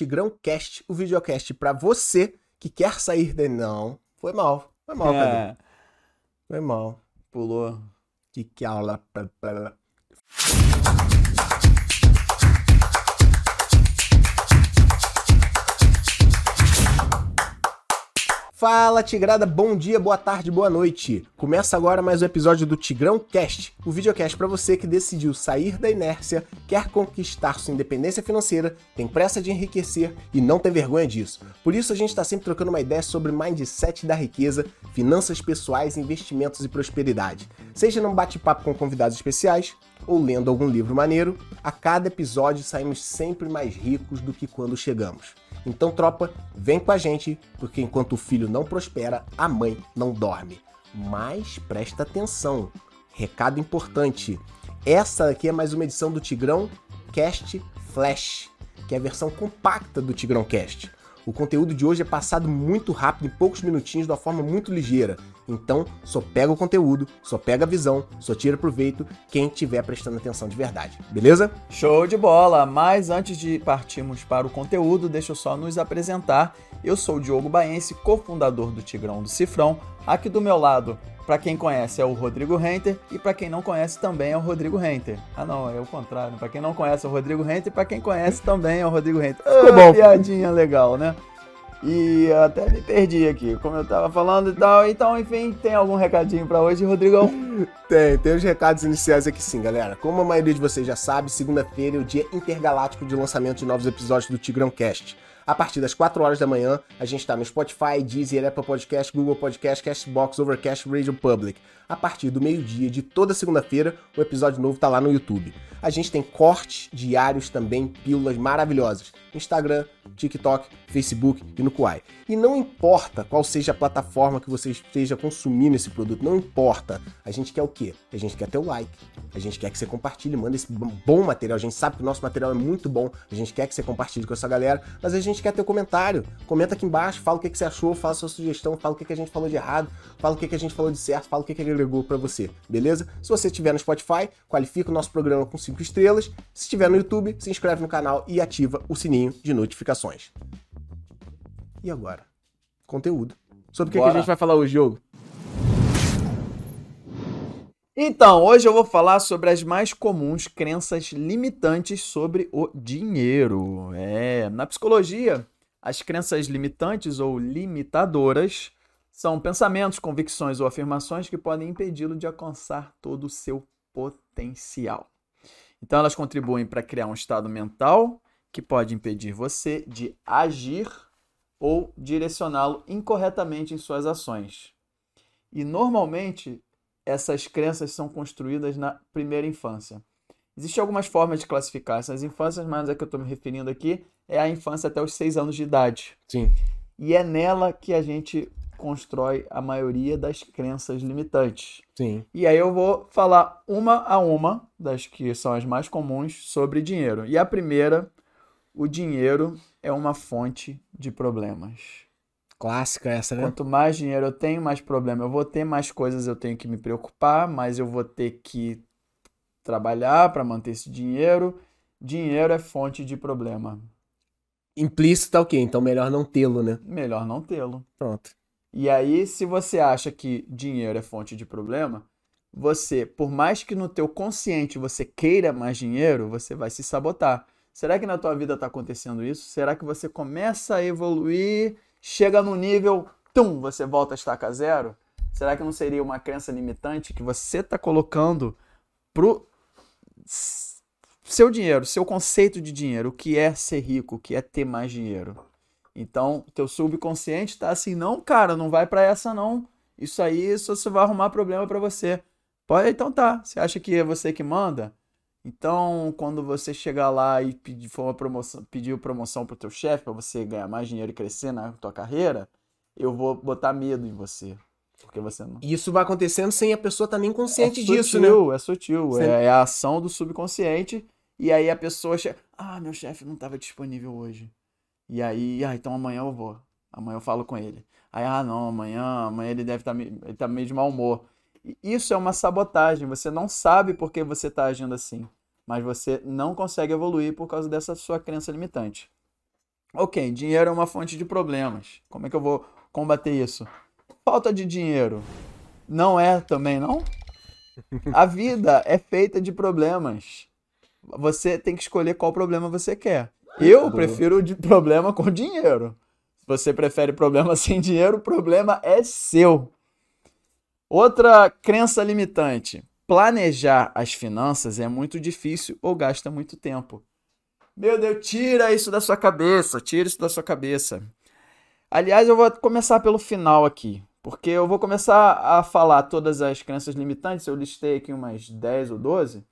Tigrão Cast, o videocast para você que quer sair de não. Foi mal, foi mal, é. Foi mal. Pulou. Que que aula. Fala Tigrada, bom dia, boa tarde, boa noite. Começa agora mais um episódio do Tigrão Cast, o videocast para você que decidiu sair da inércia, quer conquistar sua independência financeira, tem pressa de enriquecer e não tem vergonha disso. Por isso a gente está sempre trocando uma ideia sobre mindset da riqueza, finanças pessoais, investimentos e prosperidade. Seja num bate-papo com convidados especiais ou lendo algum livro maneiro, a cada episódio saímos sempre mais ricos do que quando chegamos. Então, tropa, vem com a gente, porque enquanto o filho não prospera, a mãe não dorme. Mas presta atenção, recado importante. Essa aqui é mais uma edição do Tigrão Cast Flash, que é a versão compacta do Tigrão Cast. O conteúdo de hoje é passado muito rápido, em poucos minutinhos, de uma forma muito ligeira. Então, só pega o conteúdo, só pega a visão, só tira proveito quem estiver prestando atenção de verdade, beleza? Show de bola! Mas antes de partirmos para o conteúdo, deixa eu só nos apresentar. Eu sou o Diogo Baense, cofundador do Tigrão do Cifrão. Aqui do meu lado, para quem conhece, é o Rodrigo Renter e para quem não conhece também é o Rodrigo Renter. Ah, não, é o contrário. Para quem não conhece é o Rodrigo Renter e para quem conhece também é o Rodrigo Renter. Ficou bom. Piadinha legal, né? E até me perdi aqui, como eu tava falando e tal. Então, enfim, tem algum recadinho para hoje, Rodrigão? Tem, tem os recados iniciais aqui sim, galera. Como a maioria de vocês já sabe, segunda-feira é o dia intergaláctico de lançamento de novos episódios do Tigrão Cast. A partir das 4 horas da manhã, a gente está no Spotify, Deezer, Apple Podcast, Google Podcast, Castbox, Overcast, Radio Public. A partir do meio-dia de toda segunda-feira, o episódio novo está lá no YouTube. A gente tem cortes diários também, pílulas maravilhosas. Instagram, TikTok, Facebook e no Kuai. E não importa qual seja a plataforma que você esteja consumindo esse produto, não importa. A gente quer o quê? A gente quer ter o like. A gente quer que você compartilhe, manda esse bom material. A gente sabe que o nosso material é muito bom. A gente quer que você compartilhe com essa galera, mas a gente quer ter o comentário. Comenta aqui embaixo, fala o que, você achou, fala sua sugestão, fala o que, que a gente falou de errado, fala o que, que a gente falou de certo, fala o que, que agregou para você, beleza? Se você estiver no Spotify, qualifica o nosso programa com 5 estrelas. Se estiver no YouTube, se inscreve no canal e ativa o sininho de notificações. E agora? Conteúdo. Sobre o que, que a gente vai falar hoje, Diogo? Então, hoje eu vou falar sobre as mais comuns crenças limitantes sobre o dinheiro. É, na psicologia, as crenças limitantes ou limitadoras são pensamentos, convicções ou afirmações que podem impedi-lo de alcançar todo o seu potencial. Então, elas contribuem para criar um estado mental que pode impedir você de agir ou direcioná-lo incorretamente em suas ações. E normalmente essas crenças são construídas na primeira infância. Existem algumas formas de classificar essas infâncias, mas a que eu estou me referindo aqui é a infância até os seis anos de idade. Sim. E é nela que a gente constrói a maioria das crenças limitantes. Sim. E aí eu vou falar uma a uma das que são as mais comuns sobre dinheiro. E a primeira, o dinheiro é uma fonte de problemas. Clássica essa, né? Quanto mais dinheiro eu tenho, mais problema. Eu vou ter mais coisas, eu tenho que me preocupar, mas eu vou ter que trabalhar para manter esse dinheiro. Dinheiro é fonte de problema. Implícito tá o quê? Então melhor não tê-lo, né? Melhor não tê-lo. Pronto. E aí, se você acha que dinheiro é fonte de problema, você, por mais que no teu consciente você queira mais dinheiro, você vai se sabotar. Será que na tua vida está acontecendo isso? Será que você começa a evoluir chega no nível, tum, você volta a estaca zero? Será que não seria uma crença limitante que você está colocando pro seu dinheiro, seu conceito de dinheiro, o que é ser rico, o que é ter mais dinheiro? Então, teu subconsciente está assim, não, cara, não vai para essa não. Isso aí só você vai arrumar problema para você. Pode, então tá. Você acha que é você que manda? Então, quando você chegar lá e pedir, for uma promoção, pedir promoção pro teu chefe para você ganhar mais dinheiro e crescer na tua carreira, eu vou botar medo em você. Porque você não. Isso vai acontecendo sem a pessoa estar tá nem consciente é disso, sutil, né? É sutil, é, é a ação do subconsciente. E aí a pessoa chega. Ah, meu chefe não estava disponível hoje. E aí, ah, então amanhã eu vou. Amanhã eu falo com ele. Aí, ah, não, amanhã, amanhã ele deve estar tá, ele tá meio de mau humor. Isso é uma sabotagem. Você não sabe por que você está agindo assim, mas você não consegue evoluir por causa dessa sua crença limitante. Ok, dinheiro é uma fonte de problemas. Como é que eu vou combater isso? Falta de dinheiro. Não é também, não? A vida é feita de problemas. Você tem que escolher qual problema você quer. Eu prefiro de problema com dinheiro. Se você prefere problema sem dinheiro, o problema é seu. Outra crença limitante: planejar as finanças é muito difícil ou gasta muito tempo. Meu Deus, tira isso da sua cabeça, tira isso da sua cabeça. Aliás, eu vou começar pelo final aqui, porque eu vou começar a falar todas as crenças limitantes, eu listei aqui umas 10 ou 12.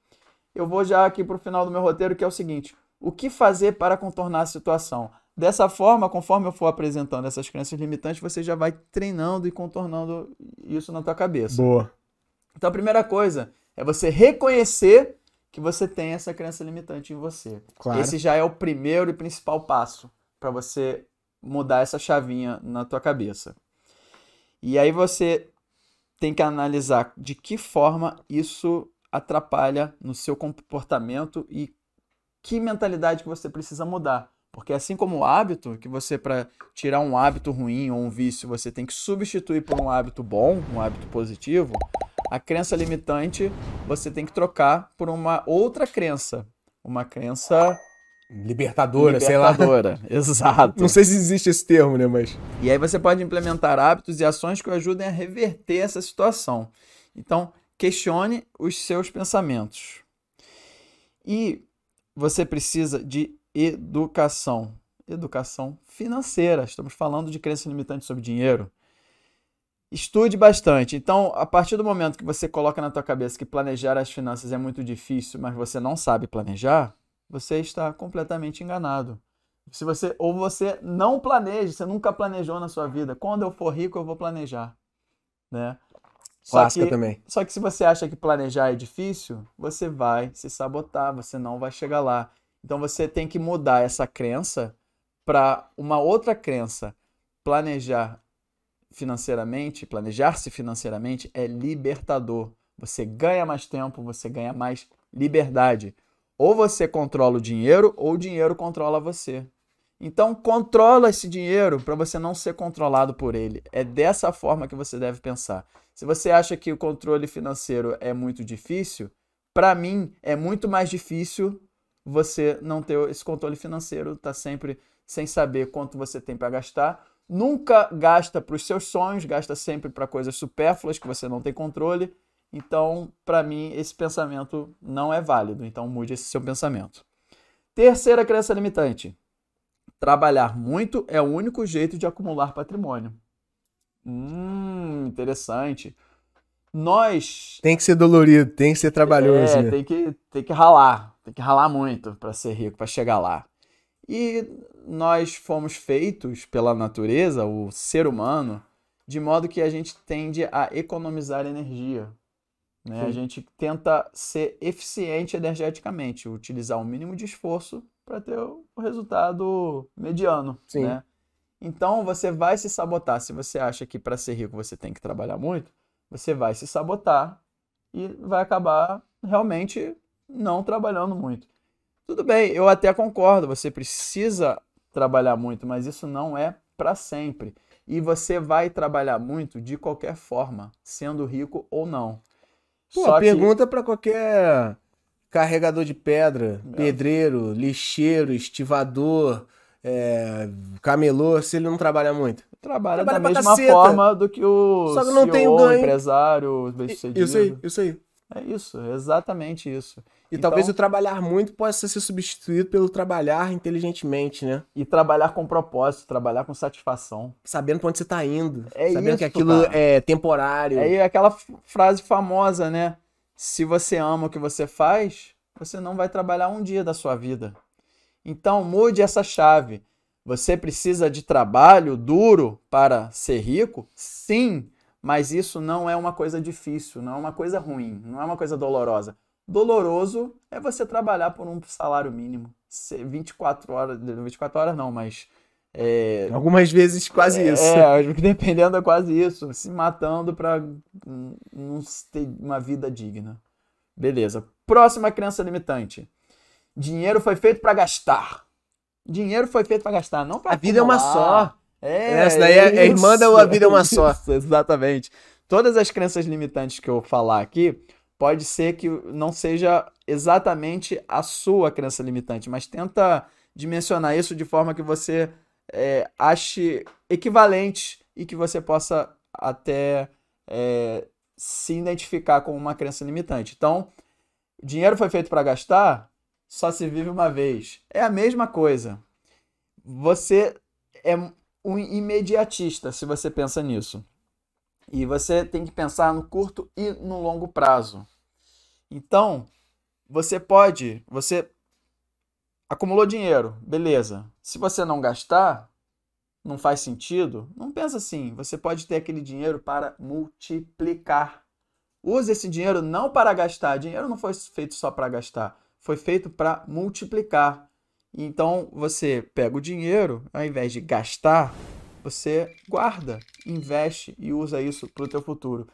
Eu vou já aqui para o final do meu roteiro, que é o seguinte: o que fazer para contornar a situação? Dessa forma, conforme eu for apresentando essas crenças limitantes, você já vai treinando e contornando isso na tua cabeça. Boa. Então a primeira coisa é você reconhecer que você tem essa crença limitante em você. Claro. Esse já é o primeiro e principal passo para você mudar essa chavinha na tua cabeça. E aí você tem que analisar de que forma isso atrapalha no seu comportamento e que mentalidade que você precisa mudar. Porque assim como o hábito, que você para tirar um hábito ruim ou um vício, você tem que substituir por um hábito bom, um hábito positivo, a crença limitante você tem que trocar por uma outra crença, uma crença Libertadora, sei lá. libertadora. Exato. Não sei se existe esse termo, né, mas E aí você pode implementar hábitos e ações que o ajudem a reverter essa situação. Então, questione os seus pensamentos. E você precisa de educação. Educação financeira. Estamos falando de crença limitante sobre dinheiro. Estude bastante. Então, a partir do momento que você coloca na tua cabeça que planejar as finanças é muito difícil, mas você não sabe planejar, você está completamente enganado. Se você ou você não planeja, você nunca planejou na sua vida. Quando eu for rico, eu vou planejar, né? Só clássica que- também. Só que se você acha que planejar é difícil, você vai se sabotar, você não vai chegar lá. Então você tem que mudar essa crença para uma outra crença. Planejar financeiramente, planejar-se financeiramente é libertador. Você ganha mais tempo, você ganha mais liberdade. Ou você controla o dinheiro, ou o dinheiro controla você. Então, controla esse dinheiro para você não ser controlado por ele. É dessa forma que você deve pensar. Se você acha que o controle financeiro é muito difícil, para mim é muito mais difícil você não ter esse controle financeiro, tá sempre sem saber quanto você tem para gastar. Nunca gasta para os seus sonhos, gasta sempre para coisas supérfluas que você não tem controle. Então, para mim, esse pensamento não é válido. Então, mude esse seu pensamento. Terceira crença limitante: trabalhar muito é o único jeito de acumular patrimônio. Hum, interessante. Nós Tem que ser dolorido, tem que ser trabalhoso, é, né? tem que, tem que ralar, tem que ralar muito para ser rico, para chegar lá. E nós fomos feitos pela natureza, o ser humano, de modo que a gente tende a economizar energia. Né? A gente tenta ser eficiente energeticamente, utilizar o mínimo de esforço para ter o resultado mediano. Sim. Né? Então você vai se sabotar. Se você acha que para ser rico você tem que trabalhar muito, você vai se sabotar e vai acabar realmente não trabalhando muito. Tudo bem, eu até concordo, você precisa trabalhar muito, mas isso não é para sempre. E você vai trabalhar muito de qualquer forma, sendo rico ou não. Pô, Só que- pergunta pra qualquer carregador de pedra, É. pedreiro, lixeiro, estivador, é, camelô, se ele não trabalha muito. trabalha, Trabalha da mesma caceta. forma do que o Só que não CEO, tem o ganho. empresário, bem-sucedido. Isso aí, isso aí. É isso, exatamente isso. E Então- talvez o trabalhar muito possa ser substituído pelo trabalhar inteligentemente, né? E trabalhar com propósito, trabalhar com satisfação. Sabendo pra onde você tá indo. É sabendo que isso, aquilo cara. é temporário. Aí é aquela frase famosa, né? Se você ama o que você faz, você não vai trabalhar um dia da sua vida. Então mude essa chave. Você precisa de trabalho duro para ser rico? Sim, mas isso não é uma coisa difícil, não é uma coisa ruim, não é uma coisa dolorosa. Doloroso é você trabalhar por um salário mínimo. Ser 24 horas, 24 horas não, mas é, Algumas vezes quase isso. é, dependendo é quase isso, se matando para não ter uma vida digna. Beleza. Próxima crença limitante. Dinheiro foi feito para gastar. Dinheiro foi feito para gastar, não para A vida é uma só. É, Essa daí é, é irmã da A Vida é uma só. Isso, exatamente. Todas as crenças limitantes que eu falar aqui, pode ser que não seja exatamente a sua crença limitante, mas tenta dimensionar isso de forma que você é, ache equivalente e que você possa até é, se identificar com uma crença limitante. Então, dinheiro foi feito para gastar, só se vive uma vez. É a mesma coisa. Você é um imediatista se você pensa nisso. E você tem que pensar no curto e no longo prazo. Então, você pode, você acumulou dinheiro, beleza. Se você não gastar, não faz sentido, não pensa assim. Você pode ter aquele dinheiro para multiplicar. Use esse dinheiro não para gastar. Dinheiro não foi feito só para gastar, foi feito para multiplicar. Então você pega o dinheiro, ao invés de gastar, você guarda, investe e usa isso para o teu futuro.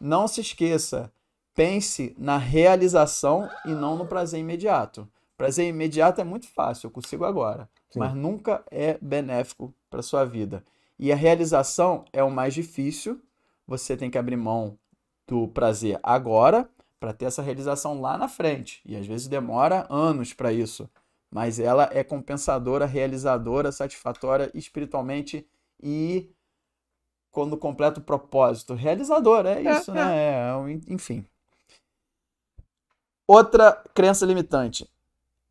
Não se esqueça, pense na realização e não no prazer imediato. Prazer imediato é muito fácil, eu consigo agora, Sim. mas nunca é benéfico para sua vida. E a realização é o mais difícil. Você tem que abrir mão do prazer agora para ter essa realização lá na frente. E às vezes demora anos para isso mas ela é compensadora, realizadora, satisfatória espiritualmente e quando completa o propósito, realizadora, é, é isso, é, né? É. É, enfim. Outra crença limitante.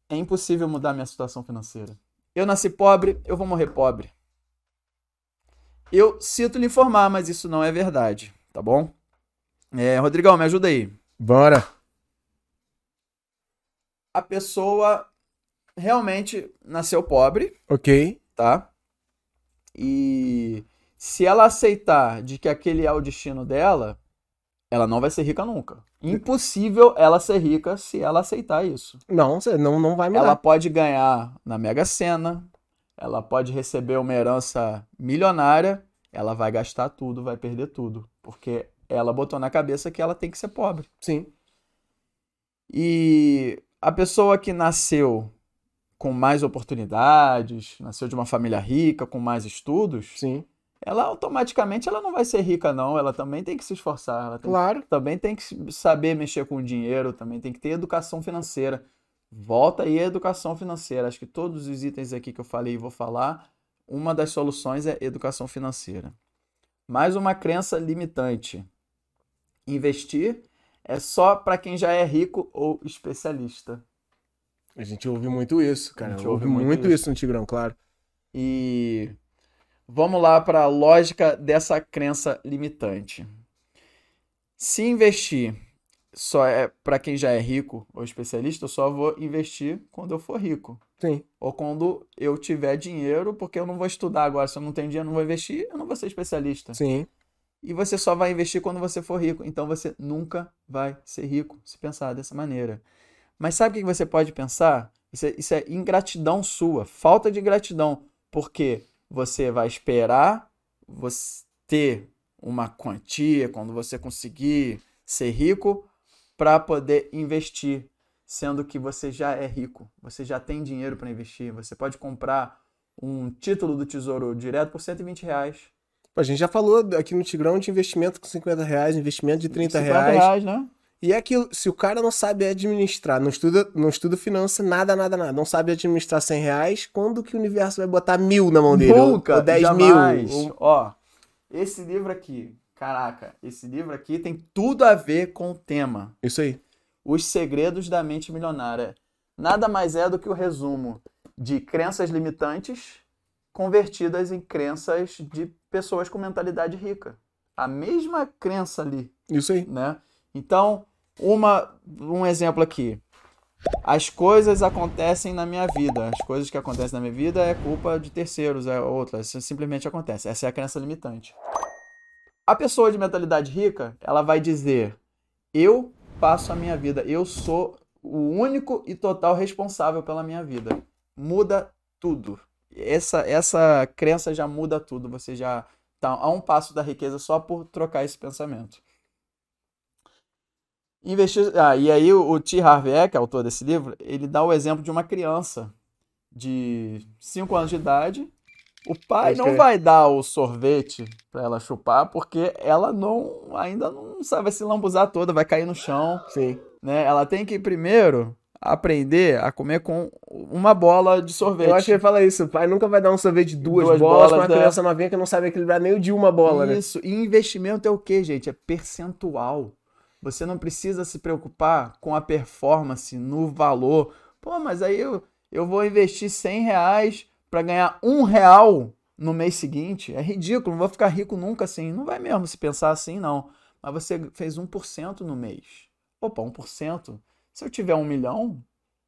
É impossível mudar minha situação financeira. Eu nasci pobre, eu vou morrer pobre. Eu sinto lhe informar, mas isso não é verdade, tá bom? É, Rodrigão, me ajuda aí. Bora. A pessoa realmente nasceu pobre. Ok. Tá? E se ela aceitar de que aquele é o destino dela, ela não vai ser rica nunca. Impossível ela ser rica se ela aceitar isso. Não, você não, não vai mudar. Ela pode ganhar na Mega Sena, ela pode receber uma herança milionária, ela vai gastar tudo, vai perder tudo. Porque ela botou na cabeça que ela tem que ser pobre. Sim. E a pessoa que nasceu com mais oportunidades, nasceu de uma família rica, com mais estudos, Sim. Ela automaticamente ela não vai ser rica não, ela também tem que se esforçar, ela tem, claro. também tem que saber mexer com o dinheiro, também tem que ter educação financeira. Volta aí a educação financeira. Acho que todos os itens aqui que eu falei e vou falar, uma das soluções é educação financeira. Mais uma crença limitante. Investir é só para quem já é rico ou especialista. A gente ouve muito isso, cara. A gente ouve, ouve muito, muito isso. isso no Tigrão, claro. E vamos lá para a lógica dessa crença limitante. Se investir só é para quem já é rico ou especialista, eu só vou investir quando eu for rico. Sim. Ou quando eu tiver dinheiro, porque eu não vou estudar agora. Se eu não tenho dinheiro, não vou investir, eu não vou ser especialista. Sim. E você só vai investir quando você for rico. Então você nunca vai ser rico, se pensar dessa maneira. Mas sabe o que você pode pensar? Isso é, isso é ingratidão sua, falta de gratidão, porque você vai esperar você ter uma quantia quando você conseguir ser rico para poder investir, sendo que você já é rico, você já tem dinheiro para investir, você pode comprar um título do Tesouro Direto por 120 reais. A gente já falou aqui no Tigrão de investimento com 50 reais, investimento de 30 50 reais. reais né? E é que se o cara não sabe administrar, não estuda, não estuda finança, nada, nada, nada, não sabe administrar 100 reais, quando que o universo vai botar mil na mão dele? Nunca, ou 10 jamais. mil? Ó, esse livro aqui, caraca, esse livro aqui tem tudo a ver com o tema. Isso aí. Os Segredos da Mente Milionária. Nada mais é do que o resumo de crenças limitantes convertidas em crenças de pessoas com mentalidade rica. A mesma crença ali. Isso aí. Né? Então, uma, um exemplo aqui. As coisas acontecem na minha vida. As coisas que acontecem na minha vida é culpa de terceiros, é outra. Isso simplesmente acontece. Essa é a crença limitante. A pessoa de mentalidade rica, ela vai dizer: Eu passo a minha vida, eu sou o único e total responsável pela minha vida. Muda tudo. Essa, essa crença já muda tudo. Você já está a um passo da riqueza só por trocar esse pensamento. Investir... Ah, e aí o, o T. Harv Eker, autor desse livro, ele dá o exemplo de uma criança de 5 anos de idade. O pai não vai dar o sorvete pra ela chupar, porque ela não ainda não sabe vai se lambuzar toda, vai cair no chão, Sim. né? Ela tem que primeiro aprender a comer com uma bola de sorvete. Eu acho que ele fala isso. O pai nunca vai dar um sorvete de duas, Duas bolas, bolas, pra uma é. criança novinha que não sabe equilibrar nem o de uma bola, né? Isso. E investimento é o quê, gente? É percentual. Você não precisa se preocupar com a performance, no valor. Pô, mas aí eu, eu vou investir 100 reais para ganhar um real no mês seguinte. É ridículo, não vou ficar rico nunca assim. Não vai mesmo se pensar assim, não. Mas você fez 1% no mês. Opa, 1%. Se eu tiver um milhão,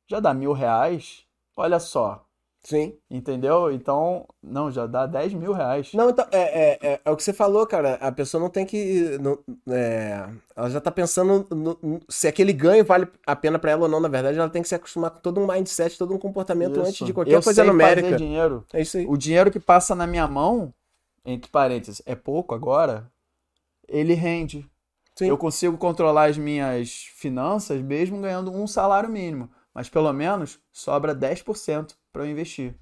já dá mil reais. Olha só, Sim. entendeu? Então, não, já dá 10 mil reais. Não, então, é, é, é, é o que você falou, cara. A pessoa não tem que. não- é, ela já tá pensando no- no- se aquele ganho vale a pena pra ela ou não. Na verdade, ela tem que se acostumar com todo um mindset, todo um comportamento Isso. antes de qualquer eu coisa sei numérica. fazer dinheiro. É isso aí. O dinheiro que passa na minha mão, entre parênteses, é pouco agora, ele rende. Sim. Eu consigo controlar as minhas finanças mesmo ganhando um salário mínimo, mas pelo menos sobra 10% para eu investir.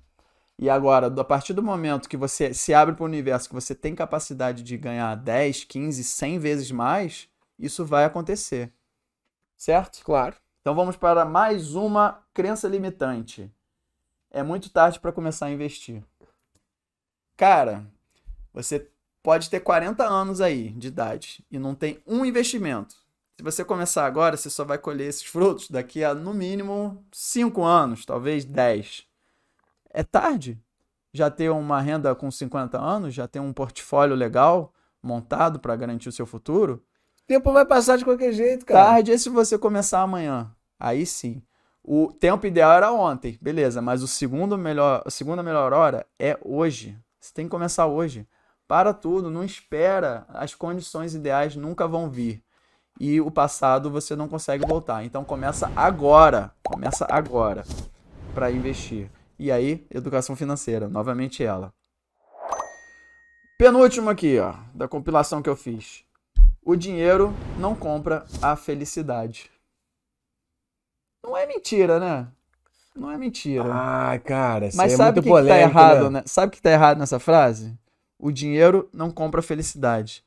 E agora, a partir do momento que você se abre para o universo, que você tem capacidade de ganhar 10, 15, 100 vezes mais, isso vai acontecer. Certo? Claro. Então vamos para mais uma crença limitante. É muito tarde para começar a investir. Cara, você pode ter 40 anos aí de idade e não tem um investimento. Se você começar agora, você só vai colher esses frutos daqui a no mínimo 5 anos, talvez 10. É tarde. Já ter uma renda com 50 anos, já ter um portfólio legal montado para garantir o seu futuro, O tempo vai passar de qualquer jeito, cara. Tarde é se você começar amanhã. Aí sim. O tempo ideal era ontem, beleza, mas o segundo melhor, a segunda melhor hora é hoje. Você tem que começar hoje. Para tudo, não espera. As condições ideais nunca vão vir. E o passado você não consegue voltar. Então começa agora. Começa agora para investir. E aí, educação financeira, novamente ela. Penúltimo aqui, ó, da compilação que eu fiz. O dinheiro não compra a felicidade. Não é mentira, né? Não é mentira. Ah, cara, isso Mas é sabe o muito que, que tá polêmico, errado, né? né? Sabe o que tá errado nessa frase? O dinheiro não compra a felicidade.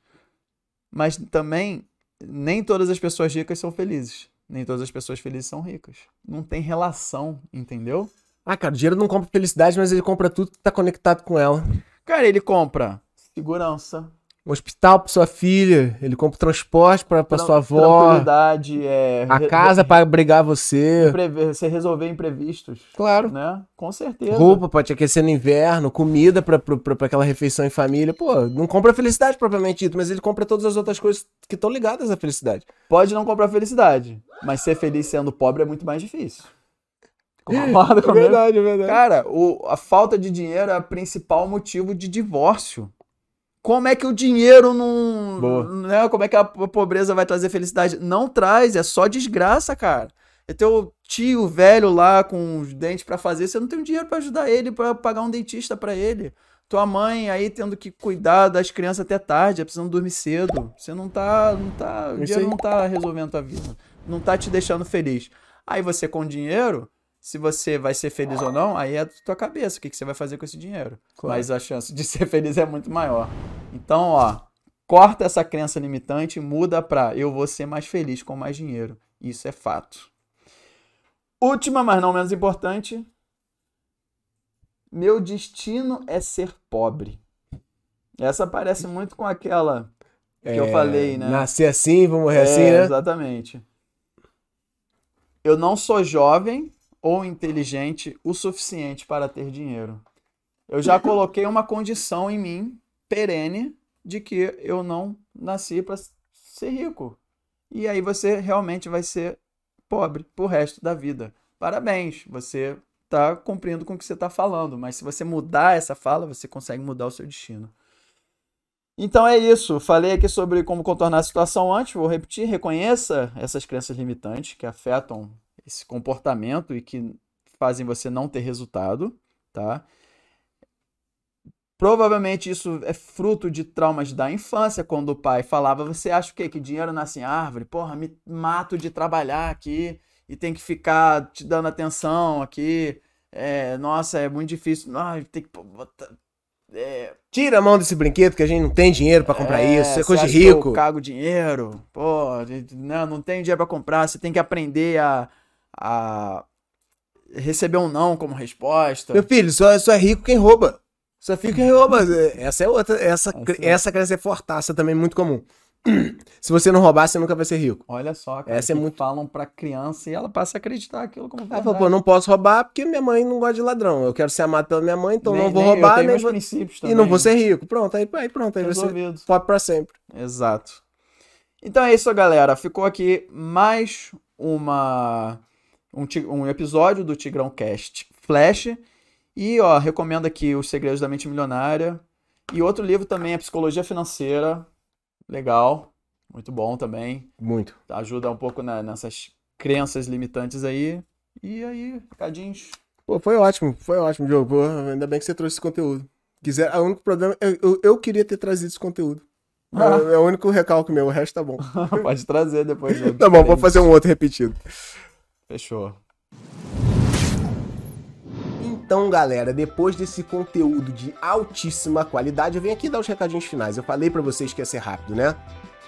Mas também, nem todas as pessoas ricas são felizes. Nem todas as pessoas felizes são ricas. Não tem relação, entendeu? Ah, cara, o dinheiro não compra felicidade, mas ele compra tudo que tá conectado com ela. Cara, ele compra segurança, Um hospital pra sua filha, ele compra transporte pra, pra tran- sua avó, tranquilidade, é, a casa pra abrigar você. Você resolver imprevistos, Claro. né? Com certeza. Roupa pra te aquecer no inverno, comida pra aquela refeição em família. Pô, não compra felicidade propriamente dito, mas ele compra todas as outras coisas que estão ligadas à felicidade. Pode não comprar felicidade, mas ser feliz sendo pobre é muito mais difícil. Concorda É comigo? verdade, é verdade. Cara, o- a falta de dinheiro é o principal motivo de divórcio. Como é que o dinheiro não. Boa. Né, como é que a po- pobreza vai trazer felicidade? Não traz, é só desgraça, cara. É teu tio velho lá com os dentes pra fazer, você não tem dinheiro pra ajudar ele, pra pagar um dentista pra ele. Tua mãe aí tendo que cuidar das crianças até tarde, precisando dormir cedo. Você não tá. Não tá o dinheiro não tá resolvendo tua vida. Não tá te deixando feliz. Aí você com dinheiro, se você vai ser feliz ou não, aí é da tua cabeça. O que, que você vai fazer com esse dinheiro? Claro. Mas a chance de ser feliz é muito maior. Então, ó, corta essa crença limitante e muda pra eu vou ser mais feliz com mais dinheiro. Isso é fato. Última, mas não menos importante. Meu destino é ser pobre. Essa parece muito com aquela que eu É, falei, né? Nascer assim, vou morrer É, assim, né? Exatamente. Eu não sou jovem ou inteligente o suficiente para ter dinheiro. Eu já coloquei uma condição em mim, perene, de que eu não nasci para ser rico. E aí você realmente vai ser pobre pro resto da vida. Parabéns, você está cumprindo com o que você está falando, mas se você mudar essa fala, você consegue mudar o seu destino. Então é isso. Falei aqui sobre como contornar a situação antes. Vou repetir. Reconheça essas crenças limitantes que afetam esse comportamento e que fazem você não ter resultado, tá? Provavelmente isso é fruto de traumas da infância, quando o pai falava: Você acha o quê? Que dinheiro nasce em árvore? Porra, me mato de trabalhar aqui e tem que ficar te dando atenção aqui. é, nossa, é muito difícil. Ah, tem que botar. É... Tira a mão desse brinquedo que a gente não tem dinheiro para comprar é, isso, isso é coisa de rico. eu cago dinheiro, pô, não, não tem dinheiro para comprar, você tem que aprender a, a receber um não como resposta. Meu filho, só, só é rico quem rouba. Só fica quem rouba. Essa é outra, essa, essa, essa crença é fortaça também, muito comum. Se você não roubar, você nunca vai ser rico. Olha só, cara, Essa é muito... falam pra criança e ela passa a acreditar aquilo como verdade. Ela pô, não posso roubar porque minha mãe não gosta de ladrão. Eu quero ser amado pela minha mãe, então nem, não vou nem, roubar, nem vou... princípios também. E não vou ser rico. Pronto, aí, aí pronto, aí Resolvido. você pobre pra sempre. Exato. Então é isso, galera. Ficou aqui mais uma um, um episódio do Tigrão Cast Flash. E, ó, recomendo aqui Os Segredos da Mente Milionária. E outro livro também é Psicologia Financeira Legal, muito bom também. Muito. Ajuda um pouco na, nessas crenças limitantes aí. E aí, recadinhos. Pô, foi ótimo, foi ótimo, Diogo. Pô, ainda bem que você trouxe esse conteúdo. Quiser, o único problema, eu, eu, eu queria ter trazido esse conteúdo. Ah. É, é, o único recalque meu, o resto tá bom. Pode trazer depois. tá bom, vou fazer um outro repetido. Fechou. Então, galera, depois desse conteúdo de altíssima qualidade, eu venho aqui dar os recadinhos finais. Eu falei para vocês que ia ser rápido, né?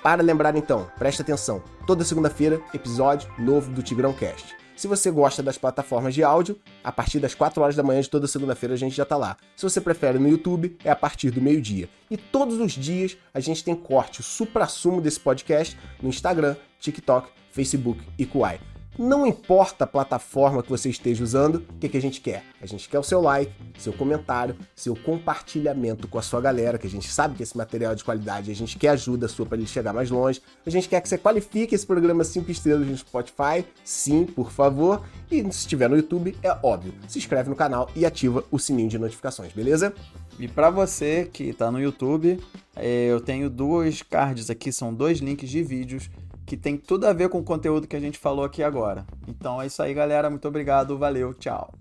Para lembrar então, presta atenção. Toda segunda-feira, episódio novo do Tigrão Cast. Se você gosta das plataformas de áudio, a partir das 4 horas da manhã de toda segunda-feira a gente já tá lá. Se você prefere no YouTube, é a partir do meio-dia. E todos os dias a gente tem corte, o supra-sumo desse podcast no Instagram, TikTok, Facebook e Kuai. Não importa a plataforma que você esteja usando, o que, que a gente quer? A gente quer o seu like, seu comentário, seu compartilhamento com a sua galera, que a gente sabe que esse material é de qualidade, a gente quer ajuda sua para ele chegar mais longe. A gente quer que você qualifique esse programa 5 estrelas no Spotify, sim, por favor. E se estiver no YouTube, é óbvio, se inscreve no canal e ativa o sininho de notificações, beleza? E para você que está no YouTube, eh, eu tenho duas cards aqui, são dois links de vídeos que tem tudo a ver com o conteúdo que a gente falou aqui agora. Então é isso aí, galera. Muito obrigado, valeu, tchau.